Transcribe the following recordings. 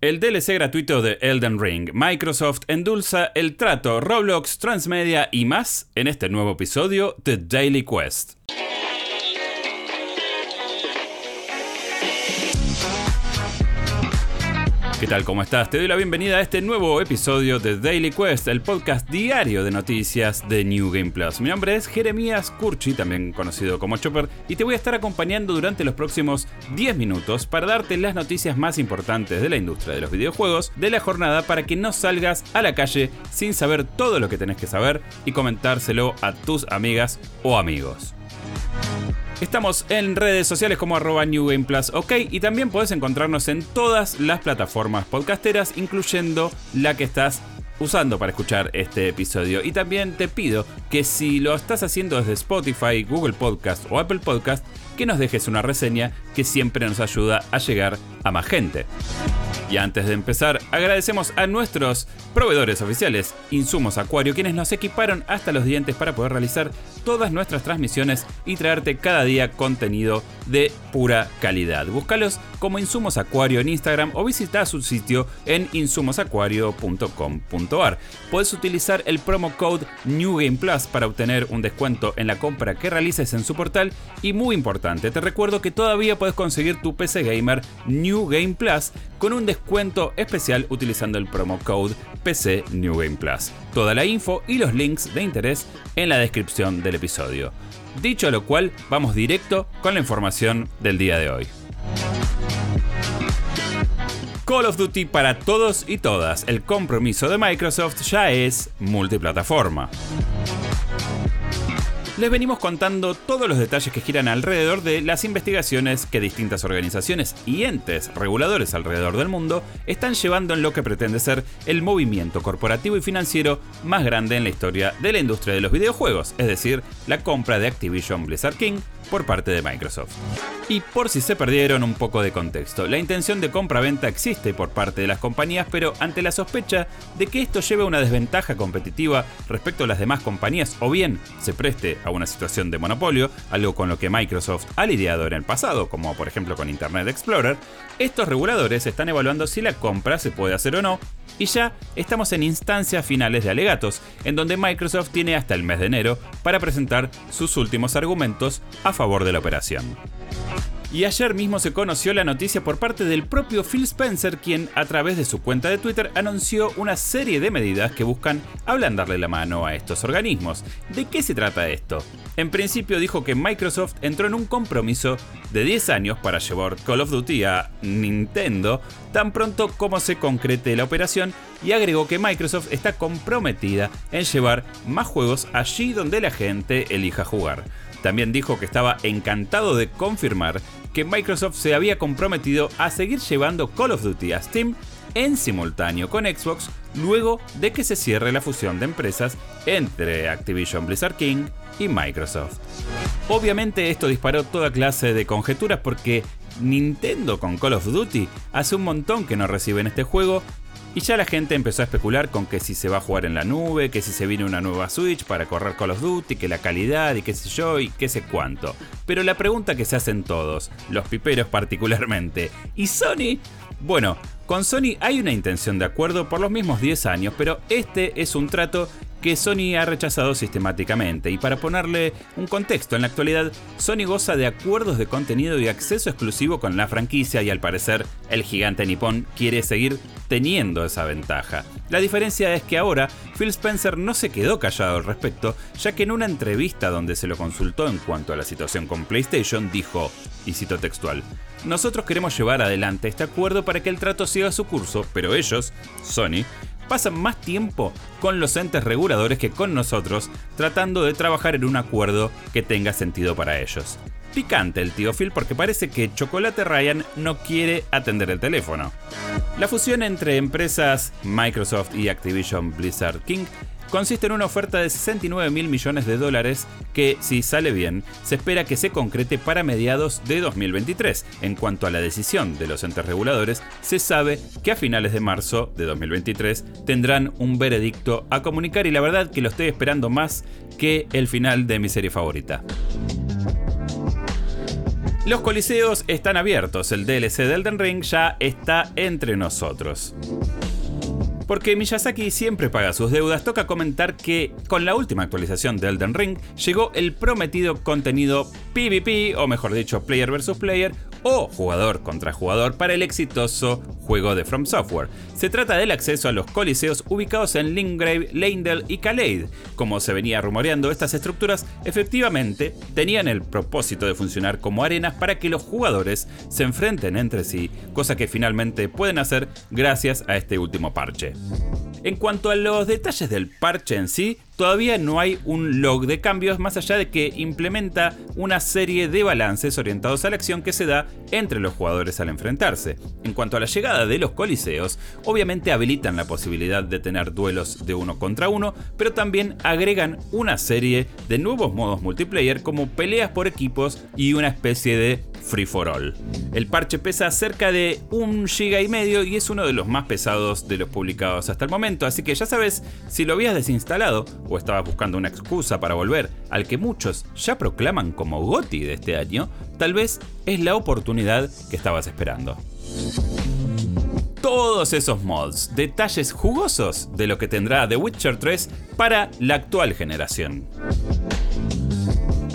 El DLC gratuito de Elden Ring, Microsoft endulza el trato, Roblox, Transmedia y más en este nuevo episodio de Daily Quest. ¿Qué tal? ¿Cómo estás? Te doy la bienvenida a este nuevo episodio de Daily Quest, el podcast diario de noticias de New Game Plus. Mi nombre es Jeremías Curchi, también conocido como Chopper, y te voy a estar acompañando durante los próximos 10 minutos para darte las noticias más importantes de la industria de los videojuegos de la jornada para que no salgas a la calle sin saber todo lo que tenés que saber y comentárselo a tus amigas o amigos. Estamos en redes sociales como arroba New Game Plus OK y también puedes encontrarnos en todas las plataformas podcasteras, incluyendo la que estás usando para escuchar este episodio. Y también te pido que si lo estás haciendo desde Spotify, Google Podcast o Apple Podcast, que nos dejes una reseña que siempre nos ayuda a llegar a más gente. Y antes de empezar, agradecemos a nuestros proveedores oficiales, Insumos Acuario, quienes nos equiparon hasta los dientes para poder realizar todas nuestras transmisiones y traerte cada día contenido de pura calidad. Búscalos como Insumos Acuario en Instagram o visita su sitio en insumosacuario.com.ar. Puedes utilizar el promo code New Game Plus para obtener un descuento en la compra que realices en su portal y muy importante, te recuerdo que todavía puedes conseguir tu PC Gamer New Game Plus con un descuento especial utilizando el promo code PC New Game Plus. Toda la info y los links de interés en la descripción del episodio. Dicho lo cual, vamos directo con la información del día de hoy. Call of Duty para todos y todas. El compromiso de Microsoft ya es multiplataforma. Les venimos contando todos los detalles que giran alrededor de las investigaciones que distintas organizaciones y entes reguladores alrededor del mundo están llevando en lo que pretende ser el movimiento corporativo y financiero más grande en la historia de la industria de los videojuegos, es decir, la compra de Activision Blizzard King por parte de Microsoft. Y por si se perdieron un poco de contexto, la intención de compra-venta existe por parte de las compañías, pero ante la sospecha de que esto lleve a una desventaja competitiva respecto a las demás compañías o bien se preste a una situación de monopolio, algo con lo que Microsoft ha lidiado en el pasado, como por ejemplo con Internet Explorer, estos reguladores están evaluando si la compra se puede hacer o no y ya estamos en instancias finales de alegatos, en donde Microsoft tiene hasta el mes de enero para presentar sus últimos argumentos a favor de la operación. Y ayer mismo se conoció la noticia por parte del propio Phil Spencer, quien a través de su cuenta de Twitter anunció una serie de medidas que buscan ablandarle la mano a estos organismos. ¿De qué se trata esto? En principio dijo que Microsoft entró en un compromiso de 10 años para llevar Call of Duty a Nintendo tan pronto como se concrete la operación y agregó que Microsoft está comprometida en llevar más juegos allí donde la gente elija jugar. También dijo que estaba encantado de confirmar que Microsoft se había comprometido a seguir llevando Call of Duty a Steam en simultáneo con Xbox luego de que se cierre la fusión de empresas entre Activision Blizzard King y Microsoft. Obviamente esto disparó toda clase de conjeturas porque Nintendo con Call of Duty hace un montón que no reciben este juego y ya la gente empezó a especular con que si se va a jugar en la nube, que si se viene una nueva Switch para correr Call of Duty, que la calidad y qué sé yo y qué sé cuánto. Pero la pregunta que se hacen todos, los piperos particularmente, ¿y Sony? Bueno, con Sony hay una intención de acuerdo por los mismos 10 años, pero este es un trato que Sony ha rechazado sistemáticamente. Y para ponerle un contexto, en la actualidad Sony goza de acuerdos de contenido y acceso exclusivo con la franquicia y al parecer el gigante nipón quiere seguir teniendo esa ventaja. La diferencia es que ahora Phil Spencer no se quedó callado al respecto, ya que en una entrevista donde se lo consultó en cuanto a la situación con PlayStation dijo, y cito textual, nosotros queremos llevar adelante este acuerdo para que el trato siga su curso, pero ellos, Sony, pasan más tiempo con los entes reguladores que con nosotros, tratando de trabajar en un acuerdo que tenga sentido para ellos. Picante el tío Phil porque parece que Chocolate Ryan no quiere atender el teléfono. La fusión entre empresas Microsoft y Activision Blizzard King consiste en una oferta de 69 mil millones de dólares que, si sale bien, se espera que se concrete para mediados de 2023. En cuanto a la decisión de los entes reguladores, se sabe que a finales de marzo de 2023 tendrán un veredicto a comunicar y la verdad que lo estoy esperando más que el final de mi serie favorita. Los coliseos están abiertos, el DLC de Elden Ring ya está entre nosotros. Porque Miyazaki siempre paga sus deudas, toca comentar que con la última actualización de Elden Ring llegó el prometido contenido PvP, o mejor dicho, Player vs. Player, o jugador contra jugador para el exitoso juego de From Software. Se trata del acceso a los coliseos ubicados en Lingrave, Leindel y Kaleid. Como se venía rumoreando, estas estructuras efectivamente tenían el propósito de funcionar como arenas para que los jugadores se enfrenten entre sí, cosa que finalmente pueden hacer gracias a este último parche. En cuanto a los detalles del parche en sí, todavía no hay un log de cambios más allá de que implementa una serie de balances orientados a la acción que se da entre los jugadores al enfrentarse. En cuanto a la llegada de los coliseos, obviamente habilitan la posibilidad de tener duelos de uno contra uno, pero también agregan una serie de nuevos modos multiplayer como peleas por equipos y una especie de free for all. El parche pesa cerca de un giga y medio y es uno de los más pesados de los publicados hasta el momento, así que ya sabes, si lo habías desinstalado o estabas buscando una excusa para volver al que muchos ya proclaman como GOTI de este año, tal vez es la oportunidad que estabas esperando todos esos mods, detalles jugosos de lo que tendrá The Witcher 3 para la actual generación.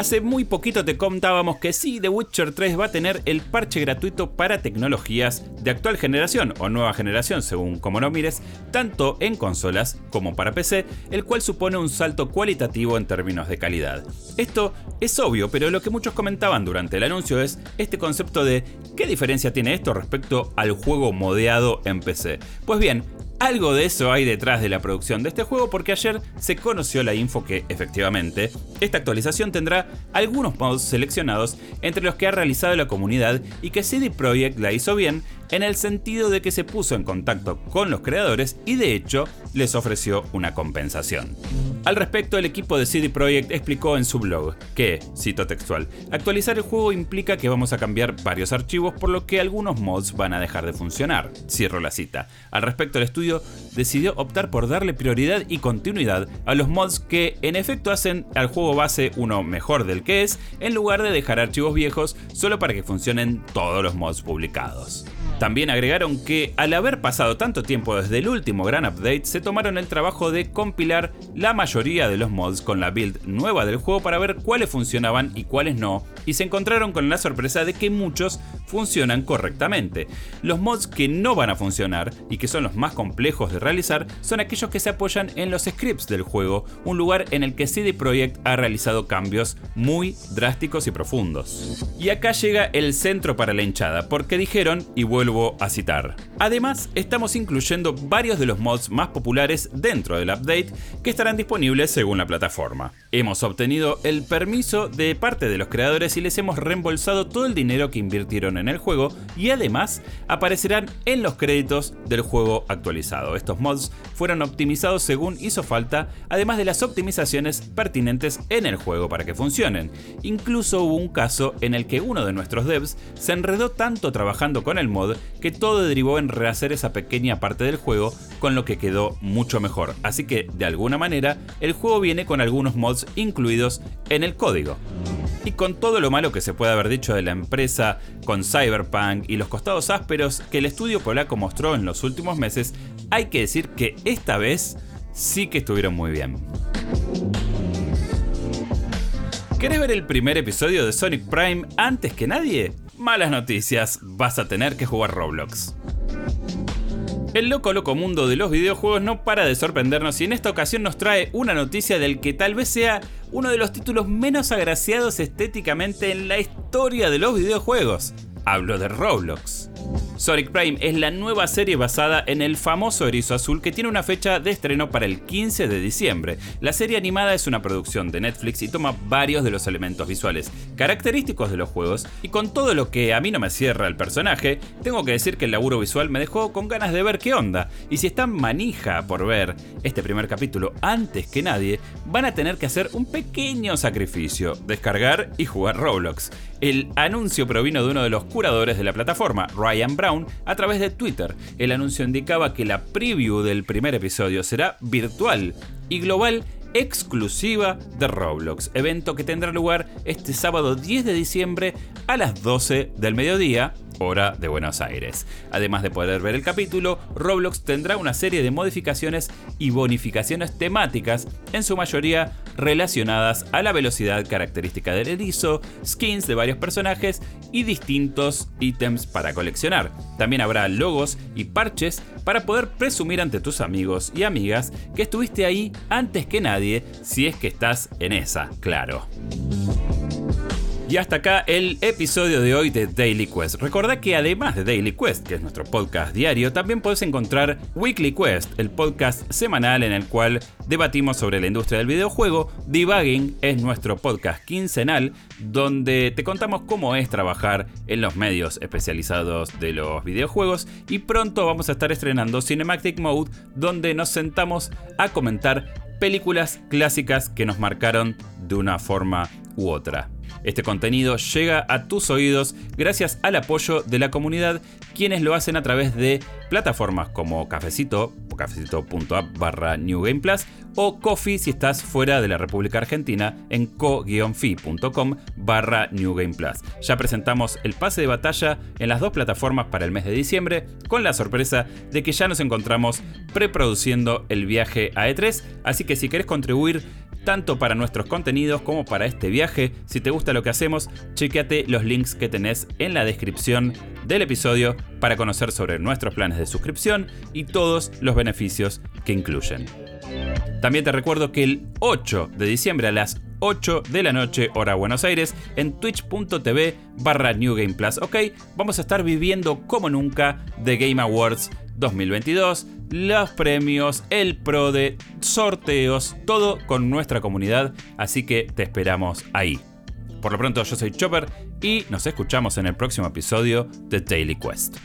Hace muy poquito te contábamos que sí, The Witcher 3 va a tener el parche gratuito para tecnologías de actual generación o nueva generación, según como lo mires, tanto en consolas como para PC, el cual supone un salto cualitativo en términos de calidad. Esto es obvio, pero lo que muchos comentaban durante el anuncio es este concepto de ¿qué diferencia tiene esto respecto al juego modeado en PC? Pues bien, algo de eso hay detrás de la producción de este juego porque ayer se conoció la info que efectivamente esta actualización tendrá algunos mods seleccionados entre los que ha realizado la comunidad y que CD Projekt la hizo bien en el sentido de que se puso en contacto con los creadores y de hecho les ofreció una compensación. Al respecto, el equipo de CD Projekt explicó en su blog que, cito textual, actualizar el juego implica que vamos a cambiar varios archivos por lo que algunos mods van a dejar de funcionar. Cierro la cita. Al respecto, el estudio decidió optar por darle prioridad y continuidad a los mods que en efecto hacen al juego base uno mejor del que es, en lugar de dejar archivos viejos solo para que funcionen todos los mods publicados. También agregaron que al haber pasado tanto tiempo desde el último gran update, se tomaron el trabajo de compilar la mayoría de los mods con la build nueva del juego para ver cuáles funcionaban y cuáles no, y se encontraron con la sorpresa de que muchos funcionan correctamente. Los mods que no van a funcionar y que son los más complejos de realizar son aquellos que se apoyan en los scripts del juego, un lugar en el que CD Projekt ha realizado cambios muy drásticos y profundos. Y acá llega el centro para la hinchada, porque dijeron, y vuelvo a citar. Además, estamos incluyendo varios de los mods más populares dentro del update que estarán disponibles según la plataforma. Hemos obtenido el permiso de parte de los creadores y les hemos reembolsado todo el dinero que invirtieron en el juego y además aparecerán en los créditos del juego actualizado. Estos mods fueron optimizados según hizo falta, además de las optimizaciones pertinentes en el juego para que funcionen. Incluso hubo un caso en el que uno de nuestros devs se enredó tanto trabajando con el mod que todo derivó en rehacer esa pequeña parte del juego, con lo que quedó mucho mejor. Así que, de alguna manera, el juego viene con algunos mods incluidos en el código. Y con todo lo malo que se puede haber dicho de la empresa, con Cyberpunk y los costados ásperos que el estudio polaco mostró en los últimos meses, hay que decir que esta vez sí que estuvieron muy bien. ¿Querés ver el primer episodio de Sonic Prime antes que nadie? malas noticias, vas a tener que jugar Roblox. El loco loco mundo de los videojuegos no para de sorprendernos y en esta ocasión nos trae una noticia del que tal vez sea uno de los títulos menos agraciados estéticamente en la historia de los videojuegos. Hablo de Roblox. Sonic Prime es la nueva serie basada en el famoso erizo azul que tiene una fecha de estreno para el 15 de diciembre. La serie animada es una producción de Netflix y toma varios de los elementos visuales característicos de los juegos y con todo lo que a mí no me cierra el personaje, tengo que decir que el laburo visual me dejó con ganas de ver qué onda. Y si están manija por ver este primer capítulo antes que nadie, van a tener que hacer un pequeño sacrificio, descargar y jugar Roblox. El anuncio provino de uno de los curadores de la plataforma, Ryan Brown, a través de Twitter. El anuncio indicaba que la preview del primer episodio será virtual y global exclusiva de Roblox, evento que tendrá lugar este sábado 10 de diciembre a las 12 del mediodía hora de Buenos Aires. Además de poder ver el capítulo, Roblox tendrá una serie de modificaciones y bonificaciones temáticas, en su mayoría relacionadas a la velocidad característica del erizo, skins de varios personajes y distintos ítems para coleccionar. También habrá logos y parches para poder presumir ante tus amigos y amigas que estuviste ahí antes que nadie, si es que estás en esa, claro. Y hasta acá el episodio de hoy de Daily Quest. Recordá que además de Daily Quest, que es nuestro podcast diario, también puedes encontrar Weekly Quest, el podcast semanal en el cual debatimos sobre la industria del videojuego. Debugging es nuestro podcast quincenal donde te contamos cómo es trabajar en los medios especializados de los videojuegos y pronto vamos a estar estrenando Cinematic Mode donde nos sentamos a comentar películas clásicas que nos marcaron de una forma u otra. Este contenido llega a tus oídos gracias al apoyo de la comunidad, quienes lo hacen a través de plataformas como Cafecito, cafecito.app barra o Coffee si estás fuera de la República Argentina en co-fi.com barra New Game Plus. Ya presentamos el pase de batalla en las dos plataformas para el mes de diciembre, con la sorpresa de que ya nos encontramos preproduciendo el viaje a E3, así que si querés contribuir tanto para nuestros contenidos como para este viaje. Si te gusta lo que hacemos, chequeate los links que tenés en la descripción del episodio para conocer sobre nuestros planes de suscripción y todos los beneficios que incluyen. También te recuerdo que el 8 de diciembre a las 8 de la noche, hora Buenos Aires, en twitch.tv barra New Game Plus. Ok, vamos a estar viviendo como nunca The Game Awards 2022 los premios, el pro de sorteos, todo con nuestra comunidad, así que te esperamos ahí. Por lo pronto yo soy Chopper y nos escuchamos en el próximo episodio de Daily Quest.